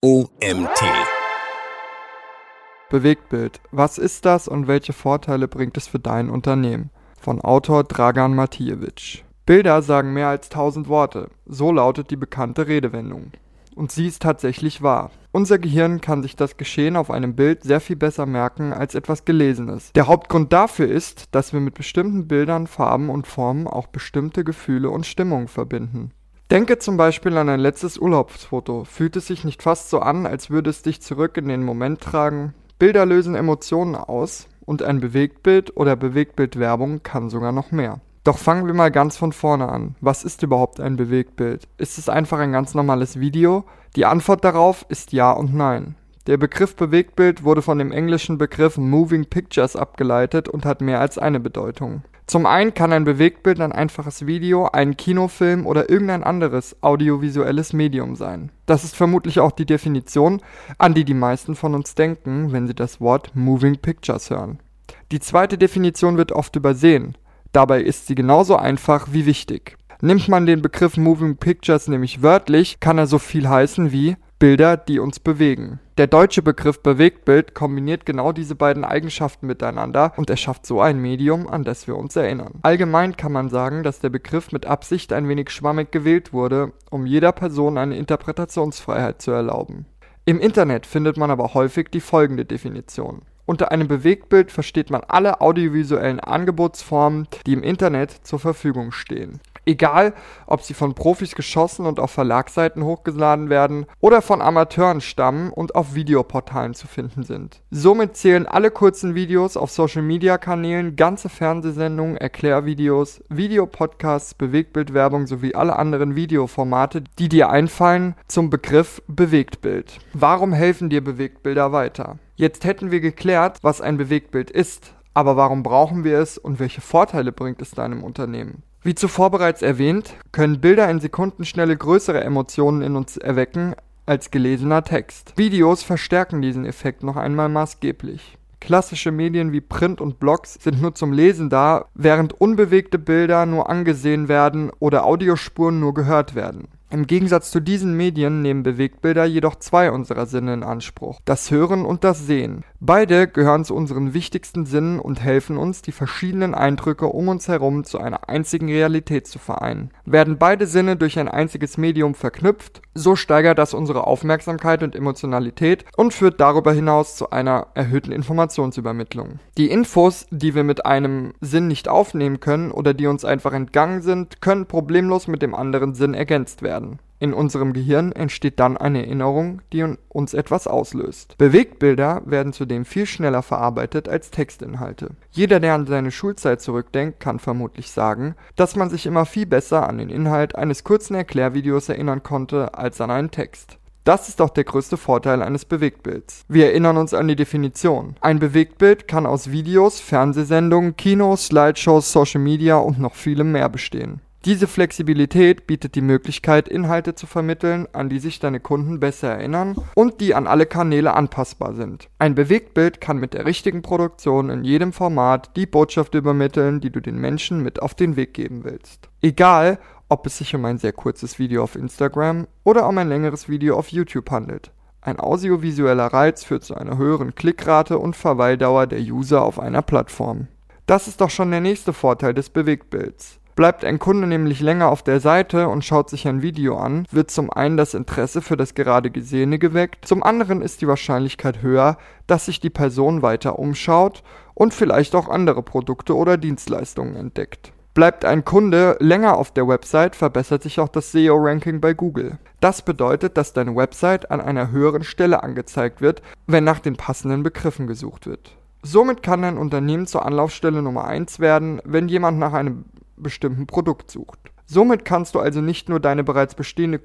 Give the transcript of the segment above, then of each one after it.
OMT. Bewegtbild. Was ist das und welche Vorteile bringt es für dein Unternehmen? Von Autor Dragan Matijewitsch. Bilder sagen mehr als tausend Worte. So lautet die bekannte Redewendung. Und sie ist tatsächlich wahr. Unser Gehirn kann sich das Geschehen auf einem Bild sehr viel besser merken als etwas Gelesenes. Der Hauptgrund dafür ist, dass wir mit bestimmten Bildern, Farben und Formen auch bestimmte Gefühle und Stimmungen verbinden. Denke zum Beispiel an ein letztes Urlaubsfoto. Fühlt es sich nicht fast so an, als würde es dich zurück in den Moment tragen? Bilder lösen Emotionen aus und ein Bewegtbild oder Bewegtbildwerbung kann sogar noch mehr. Doch fangen wir mal ganz von vorne an. Was ist überhaupt ein Bewegtbild? Ist es einfach ein ganz normales Video? Die Antwort darauf ist ja und nein. Der Begriff Bewegtbild wurde von dem englischen Begriff Moving Pictures abgeleitet und hat mehr als eine Bedeutung. Zum einen kann ein Bewegtbild ein einfaches Video, ein Kinofilm oder irgendein anderes audiovisuelles Medium sein. Das ist vermutlich auch die Definition, an die die meisten von uns denken, wenn sie das Wort Moving Pictures hören. Die zweite Definition wird oft übersehen. Dabei ist sie genauso einfach wie wichtig. Nimmt man den Begriff Moving Pictures nämlich wörtlich, kann er so viel heißen wie Bilder, die uns bewegen. Der deutsche Begriff Bewegtbild kombiniert genau diese beiden Eigenschaften miteinander und erschafft so ein Medium, an das wir uns erinnern. Allgemein kann man sagen, dass der Begriff mit Absicht ein wenig schwammig gewählt wurde, um jeder Person eine Interpretationsfreiheit zu erlauben. Im Internet findet man aber häufig die folgende Definition. Unter einem Bewegtbild versteht man alle audiovisuellen Angebotsformen, die im Internet zur Verfügung stehen. Egal, ob sie von Profis geschossen und auf Verlagsseiten hochgeladen werden oder von Amateuren stammen und auf Videoportalen zu finden sind. Somit zählen alle kurzen Videos auf Social-Media-Kanälen, ganze Fernsehsendungen, Erklärvideos, Videopodcasts, Bewegtbildwerbung sowie alle anderen Videoformate, die dir einfallen, zum Begriff Bewegtbild. Warum helfen dir Bewegtbilder weiter? Jetzt hätten wir geklärt, was ein Bewegtbild ist, aber warum brauchen wir es und welche Vorteile bringt es deinem Unternehmen? Wie zuvor bereits erwähnt, können Bilder in Sekundenschnelle größere Emotionen in uns erwecken als gelesener Text. Videos verstärken diesen Effekt noch einmal maßgeblich. Klassische Medien wie Print und Blogs sind nur zum Lesen da, während unbewegte Bilder nur angesehen werden oder Audiospuren nur gehört werden. Im Gegensatz zu diesen Medien nehmen Bewegtbilder jedoch zwei unserer Sinne in Anspruch, das Hören und das Sehen. Beide gehören zu unseren wichtigsten Sinnen und helfen uns, die verschiedenen Eindrücke um uns herum zu einer einzigen Realität zu vereinen. Werden beide Sinne durch ein einziges Medium verknüpft, so steigert das unsere Aufmerksamkeit und Emotionalität und führt darüber hinaus zu einer erhöhten Informationsübermittlung. Die Infos, die wir mit einem Sinn nicht aufnehmen können oder die uns einfach entgangen sind, können problemlos mit dem anderen Sinn ergänzt werden werden. In unserem Gehirn entsteht dann eine Erinnerung, die uns etwas auslöst. Bewegtbilder werden zudem viel schneller verarbeitet als Textinhalte. Jeder, der an seine Schulzeit zurückdenkt, kann vermutlich sagen, dass man sich immer viel besser an den Inhalt eines kurzen Erklärvideos erinnern konnte als an einen Text. Das ist auch der größte Vorteil eines Bewegtbilds. Wir erinnern uns an die Definition. Ein Bewegtbild kann aus Videos, Fernsehsendungen, Kinos, Slideshows, Social Media und noch vielem mehr bestehen. Diese Flexibilität bietet die Möglichkeit, Inhalte zu vermitteln, an die sich deine Kunden besser erinnern und die an alle Kanäle anpassbar sind. Ein Bewegtbild kann mit der richtigen Produktion in jedem Format die Botschaft übermitteln, die du den Menschen mit auf den Weg geben willst. Egal, ob es sich um ein sehr kurzes Video auf Instagram oder um ein längeres Video auf YouTube handelt. Ein audiovisueller Reiz führt zu einer höheren Klickrate und Verweildauer der User auf einer Plattform. Das ist doch schon der nächste Vorteil des Bewegtbilds. Bleibt ein Kunde nämlich länger auf der Seite und schaut sich ein Video an, wird zum einen das Interesse für das gerade Gesehene geweckt, zum anderen ist die Wahrscheinlichkeit höher, dass sich die Person weiter umschaut und vielleicht auch andere Produkte oder Dienstleistungen entdeckt. Bleibt ein Kunde länger auf der Website, verbessert sich auch das SEO-Ranking bei Google. Das bedeutet, dass deine Website an einer höheren Stelle angezeigt wird, wenn nach den passenden Begriffen gesucht wird. Somit kann dein Unternehmen zur Anlaufstelle Nummer 1 werden, wenn jemand nach einem bestimmten Produkt sucht. Somit kannst du also nicht nur deine bereits, bestehende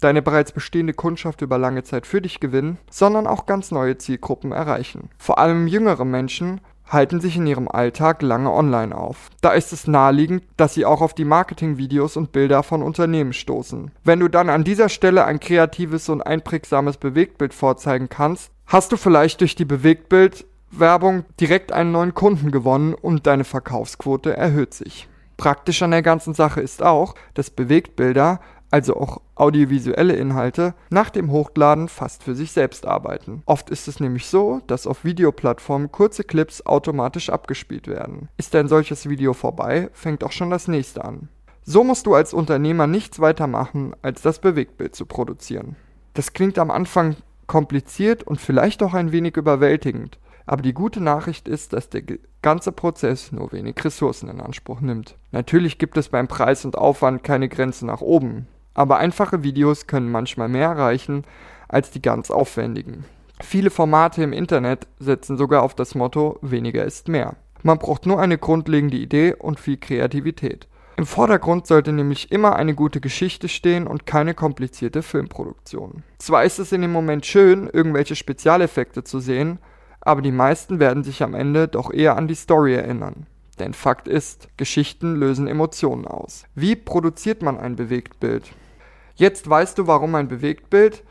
deine bereits bestehende Kundschaft über lange Zeit für dich gewinnen, sondern auch ganz neue Zielgruppen erreichen. Vor allem jüngere Menschen halten sich in ihrem Alltag lange online auf. Da ist es naheliegend, dass sie auch auf die Marketingvideos und Bilder von Unternehmen stoßen. Wenn du dann an dieser Stelle ein kreatives und einprägsames Bewegtbild vorzeigen kannst, hast du vielleicht durch die Bewegtbildwerbung direkt einen neuen Kunden gewonnen und deine Verkaufsquote erhöht sich. Praktisch an der ganzen Sache ist auch, dass Bewegtbilder also auch audiovisuelle Inhalte, nach dem Hochladen fast für sich selbst arbeiten. Oft ist es nämlich so, dass auf Videoplattformen kurze Clips automatisch abgespielt werden. Ist ein solches Video vorbei, fängt auch schon das nächste an. So musst du als Unternehmer nichts weiter machen, als das Bewegtbild zu produzieren. Das klingt am Anfang kompliziert und vielleicht auch ein wenig überwältigend, aber die gute Nachricht ist, dass der ganze Prozess nur wenig Ressourcen in Anspruch nimmt. Natürlich gibt es beim Preis und Aufwand keine Grenze nach oben, aber einfache Videos können manchmal mehr erreichen als die ganz aufwendigen. Viele Formate im Internet setzen sogar auf das Motto weniger ist mehr. Man braucht nur eine grundlegende Idee und viel Kreativität. Im Vordergrund sollte nämlich immer eine gute Geschichte stehen und keine komplizierte Filmproduktion. Zwar ist es in dem Moment schön, irgendwelche Spezialeffekte zu sehen, aber die meisten werden sich am Ende doch eher an die Story erinnern. Denn Fakt ist, Geschichten lösen Emotionen aus. Wie produziert man ein Bewegtbild? Jetzt weißt du, warum ein Bewegtbild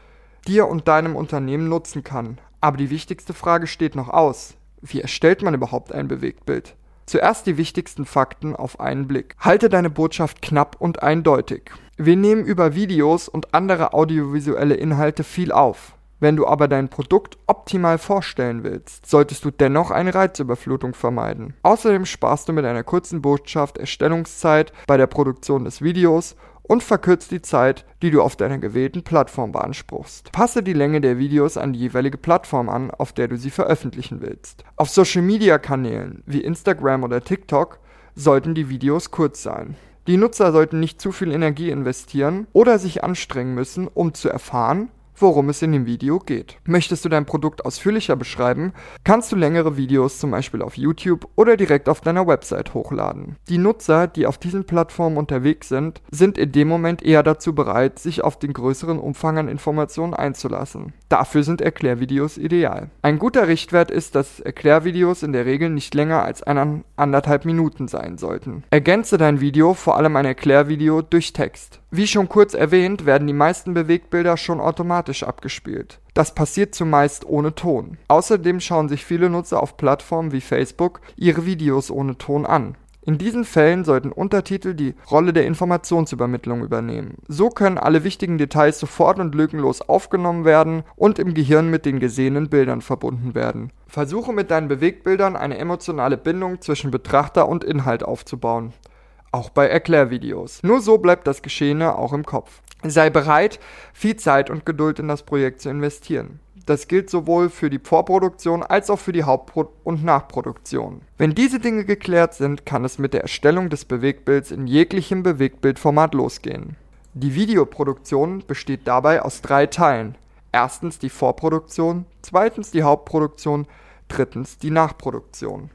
dir und deinem Unternehmen nutzen kann. Aber die wichtigste Frage steht noch aus. Wie erstellt man überhaupt ein Bewegtbild? Zuerst die wichtigsten Fakten auf einen Blick. Halte deine Botschaft knapp und eindeutig. Wir nehmen über Videos und andere audiovisuelle Inhalte viel auf. Wenn du aber dein Produkt optimal vorstellen willst, solltest du dennoch eine Reizüberflutung vermeiden. Außerdem sparst du mit einer kurzen Botschaft Erstellungszeit bei der Produktion des Videos und verkürzt die Zeit, die du auf deiner gewählten Plattform beanspruchst. Passe die Länge der Videos an die jeweilige Plattform an, auf der du sie veröffentlichen willst. Auf Social-Media-Kanälen wie Instagram oder TikTok sollten die Videos kurz sein. Die Nutzer sollten nicht zu viel Energie investieren oder sich anstrengen müssen, um zu erfahren, worum es in dem Video geht. Möchtest du dein Produkt ausführlicher beschreiben, kannst du längere Videos zum Beispiel auf YouTube oder direkt auf deiner Website hochladen. Die Nutzer, die auf diesen Plattformen unterwegs sind, sind in dem Moment eher dazu bereit, sich auf den größeren Umfang an Informationen einzulassen. Dafür sind Erklärvideos ideal. Ein guter Richtwert ist, dass Erklärvideos in der Regel nicht länger als anderthalb Minuten sein sollten. Ergänze dein Video, vor allem ein Erklärvideo, durch Text. Wie schon kurz erwähnt, werden die meisten Bewegtbilder schon automatisch abgespielt. Das passiert zumeist ohne Ton. Außerdem schauen sich viele Nutzer auf Plattformen wie Facebook ihre Videos ohne Ton an. In diesen Fällen sollten Untertitel die Rolle der Informationsübermittlung übernehmen. So können alle wichtigen Details sofort und lückenlos aufgenommen werden und im Gehirn mit den gesehenen Bildern verbunden werden. Versuche mit deinen Bewegtbildern eine emotionale Bindung zwischen Betrachter und Inhalt aufzubauen auch bei Erklärvideos. Nur so bleibt das Geschehene auch im Kopf. Sei bereit, viel Zeit und Geduld in das Projekt zu investieren. Das gilt sowohl für die Vorproduktion als auch für die Hauptpro- und Nachproduktion. Wenn diese Dinge geklärt sind, kann es mit der Erstellung des Bewegtbilds in jeglichem Bewegtbildformat losgehen. Die Videoproduktion besteht dabei aus drei Teilen. Erstens die Vorproduktion, zweitens die Hauptproduktion, drittens die Nachproduktion.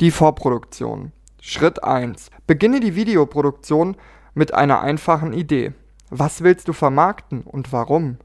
Die Vorproduktion. Schritt 1. Beginne die Videoproduktion mit einer einfachen Idee. Was willst du vermarkten und warum?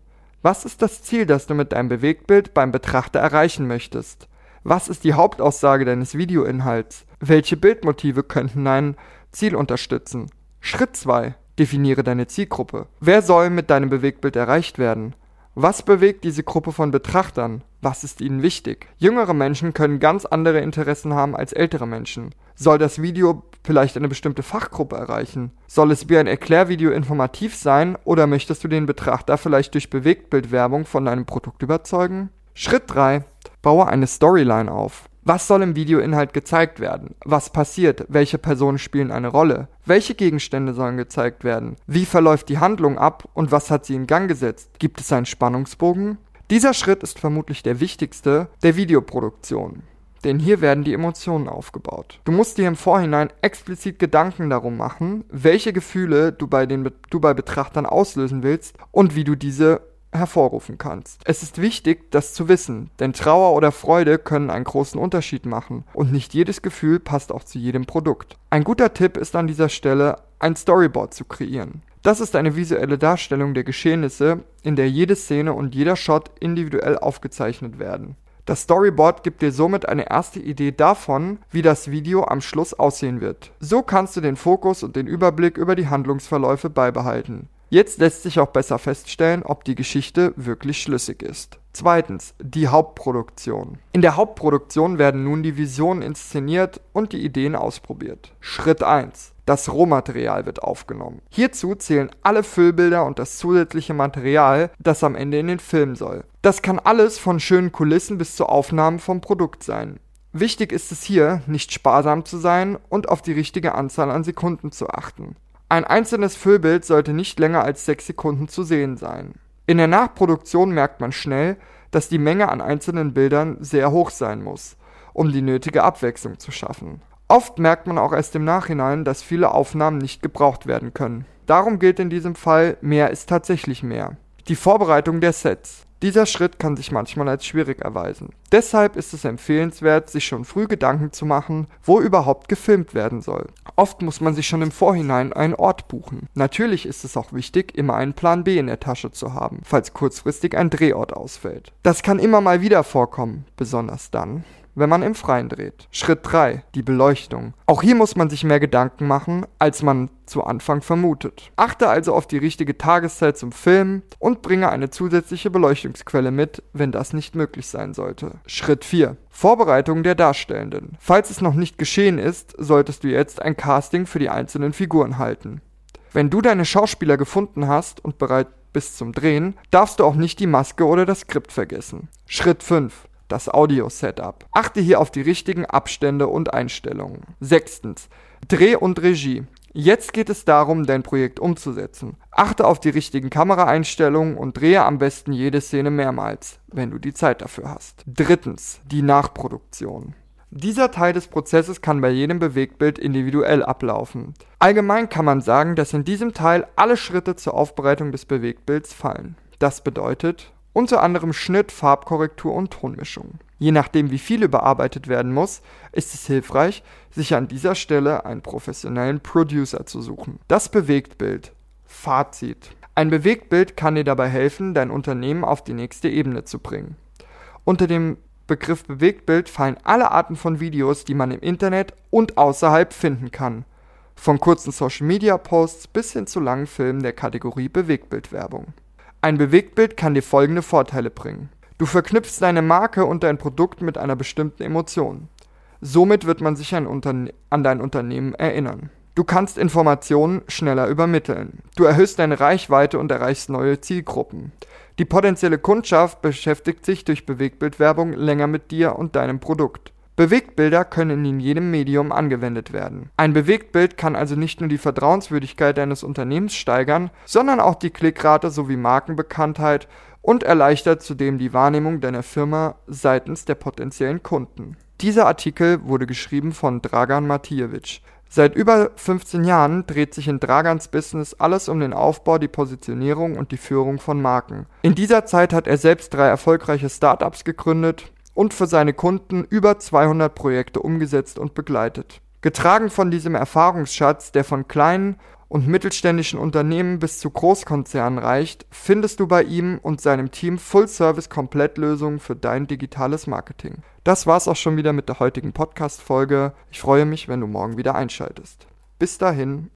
Was ist das Ziel, das du mit deinem Bewegtbild beim Betrachter erreichen möchtest? Was ist die Hauptaussage deines Videoinhalts? Welche Bildmotive könnten dein Ziel unterstützen? Schritt 2. Definiere deine Zielgruppe. Wer soll mit deinem Bewegtbild erreicht werden? Was bewegt diese Gruppe von Betrachtern? Was ist ihnen wichtig? Jüngere Menschen können ganz andere Interessen haben als ältere Menschen. Soll das Video vielleicht eine bestimmte Fachgruppe erreichen? Soll es wie ein Erklärvideo informativ sein oder möchtest du den Betrachter vielleicht durch Bewegtbildwerbung von deinem Produkt überzeugen? Schritt 3. Baue eine Storyline auf. Was soll im Videoinhalt gezeigt werden? Was passiert? Welche Personen spielen eine Rolle? Welche Gegenstände sollen gezeigt werden? Wie verläuft die Handlung ab und was hat sie in Gang gesetzt? Gibt es einen Spannungsbogen? Dieser Schritt ist vermutlich der wichtigste der Videoproduktion. Denn hier werden die Emotionen aufgebaut. Du musst dir im Vorhinein explizit Gedanken darum machen, welche Gefühle du bei, den, du bei Betrachtern auslösen willst und wie du diese hervorrufen kannst. Es ist wichtig, das zu wissen, denn Trauer oder Freude können einen großen Unterschied machen und nicht jedes Gefühl passt auch zu jedem Produkt. Ein guter Tipp ist an dieser Stelle, ein Storyboard zu kreieren. Das ist eine visuelle Darstellung der Geschehnisse, in der jede Szene und jeder Shot individuell aufgezeichnet werden. Das Storyboard gibt dir somit eine erste Idee davon, wie das Video am Schluss aussehen wird. So kannst du den Fokus und den Überblick über die Handlungsverläufe beibehalten. Jetzt lässt sich auch besser feststellen, ob die Geschichte wirklich schlüssig ist. Zweitens, die Hauptproduktion. In der Hauptproduktion werden nun die Visionen inszeniert und die Ideen ausprobiert. Schritt 1. Das Rohmaterial wird aufgenommen. Hierzu zählen alle Füllbilder und das zusätzliche Material, das am Ende in den Film soll. Das kann alles von schönen Kulissen bis zu Aufnahmen vom Produkt sein. Wichtig ist es hier, nicht sparsam zu sein und auf die richtige Anzahl an Sekunden zu achten. Ein einzelnes Füllbild sollte nicht länger als 6 Sekunden zu sehen sein. In der Nachproduktion merkt man schnell, dass die Menge an einzelnen Bildern sehr hoch sein muss, um die nötige Abwechslung zu schaffen. Oft merkt man auch erst im Nachhinein, dass viele Aufnahmen nicht gebraucht werden können. Darum gilt in diesem Fall, mehr ist tatsächlich mehr. Die Vorbereitung der Sets. Dieser Schritt kann sich manchmal als schwierig erweisen. Deshalb ist es empfehlenswert, sich schon früh Gedanken zu machen, wo überhaupt gefilmt werden soll. Oft muss man sich schon im Vorhinein einen Ort buchen. Natürlich ist es auch wichtig, immer einen Plan B in der Tasche zu haben, falls kurzfristig ein Drehort ausfällt. Das kann immer mal wieder vorkommen, besonders dann, wenn man im Freien dreht. Schritt 3. Die Beleuchtung. Auch hier muss man sich mehr Gedanken machen, als man zu Anfang vermutet. Achte also auf die richtige Tageszeit zum Filmen und bringe eine zusätzliche Beleuchtungsquelle mit, wenn das nicht möglich sein sollte. Schritt 4. Vorbereitung der Darstellenden. Falls es noch nicht geschehen ist, solltest du jetzt ein Casting für die einzelnen Figuren halten. Wenn du deine Schauspieler gefunden hast und bereit bist zum Drehen, darfst du auch nicht die Maske oder das Skript vergessen. Schritt 5 das Audio-Setup. Achte hier auf die richtigen Abstände und Einstellungen. Sechstens, Dreh- und Regie. Jetzt geht es darum, dein Projekt umzusetzen. Achte auf die richtigen Kameraeinstellungen und drehe am besten jede Szene mehrmals, wenn du die Zeit dafür hast. Drittens, die Nachproduktion. Dieser Teil des Prozesses kann bei jedem Bewegtbild individuell ablaufen. Allgemein kann man sagen, dass in diesem Teil alle Schritte zur Aufbereitung des Bewegtbilds fallen. Das bedeutet, unter anderem Schnitt, Farbkorrektur und Tonmischung. Je nachdem, wie viel überarbeitet werden muss, ist es hilfreich, sich an dieser Stelle einen professionellen Producer zu suchen. Das Bewegtbild. Fazit. Ein Bewegtbild kann dir dabei helfen, dein Unternehmen auf die nächste Ebene zu bringen. Unter dem Begriff Bewegtbild fallen alle Arten von Videos, die man im Internet und außerhalb finden kann. Von kurzen Social-Media-Posts bis hin zu langen Filmen der Kategorie Bewegtbildwerbung. Ein Bewegtbild kann dir folgende Vorteile bringen. Du verknüpfst deine Marke und dein Produkt mit einer bestimmten Emotion. Somit wird man sich an, an, dein Unternehmen erinnern. Du kannst Informationen schneller übermitteln. Du erhöhst deine Reichweite und erreichst neue Zielgruppen. Die potenzielle Kundschaft beschäftigt sich durch Bewegtbildwerbung länger mit dir und deinem Produkt. Bewegtbilder können in jedem Medium angewendet werden. Ein Bewegtbild kann also nicht nur die Vertrauenswürdigkeit deines Unternehmens steigern, sondern auch die Klickrate sowie Markenbekanntheit und erleichtert zudem die Wahrnehmung deiner Firma seitens der potenziellen Kunden. Dieser Artikel wurde geschrieben von Dragan Matijevic. Seit über 15 Jahren dreht sich in Dragans Business alles um den Aufbau, die Positionierung und die Führung von Marken. In dieser Zeit hat er selbst drei erfolgreiche Startups gegründet und für seine Kunden über 200 Projekte umgesetzt und begleitet. Getragen von diesem Erfahrungsschatz, der von kleinen und mittelständischen Unternehmen bis zu Großkonzernen reicht, findest du bei ihm und seinem Team Full-Service-Komplettlösungen für dein digitales Marketing. Das war's auch schon wieder mit der heutigen Podcast-Folge. Ich freue mich, wenn du morgen wieder einschaltest. Bis dahin.